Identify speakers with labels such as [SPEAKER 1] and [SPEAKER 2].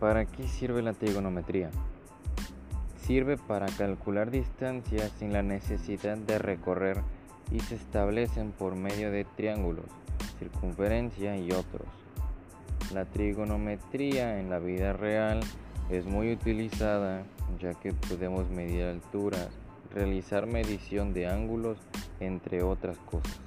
[SPEAKER 1] ¿Para qué sirve la trigonometría? Sirve para calcular distancias sin la necesidad de recorrer y se establecen por medio de triángulos, circunferencia y otros. La trigonometría en la vida real es muy utilizada ya que podemos medir alturas, realizar medición de ángulos, entre otras cosas.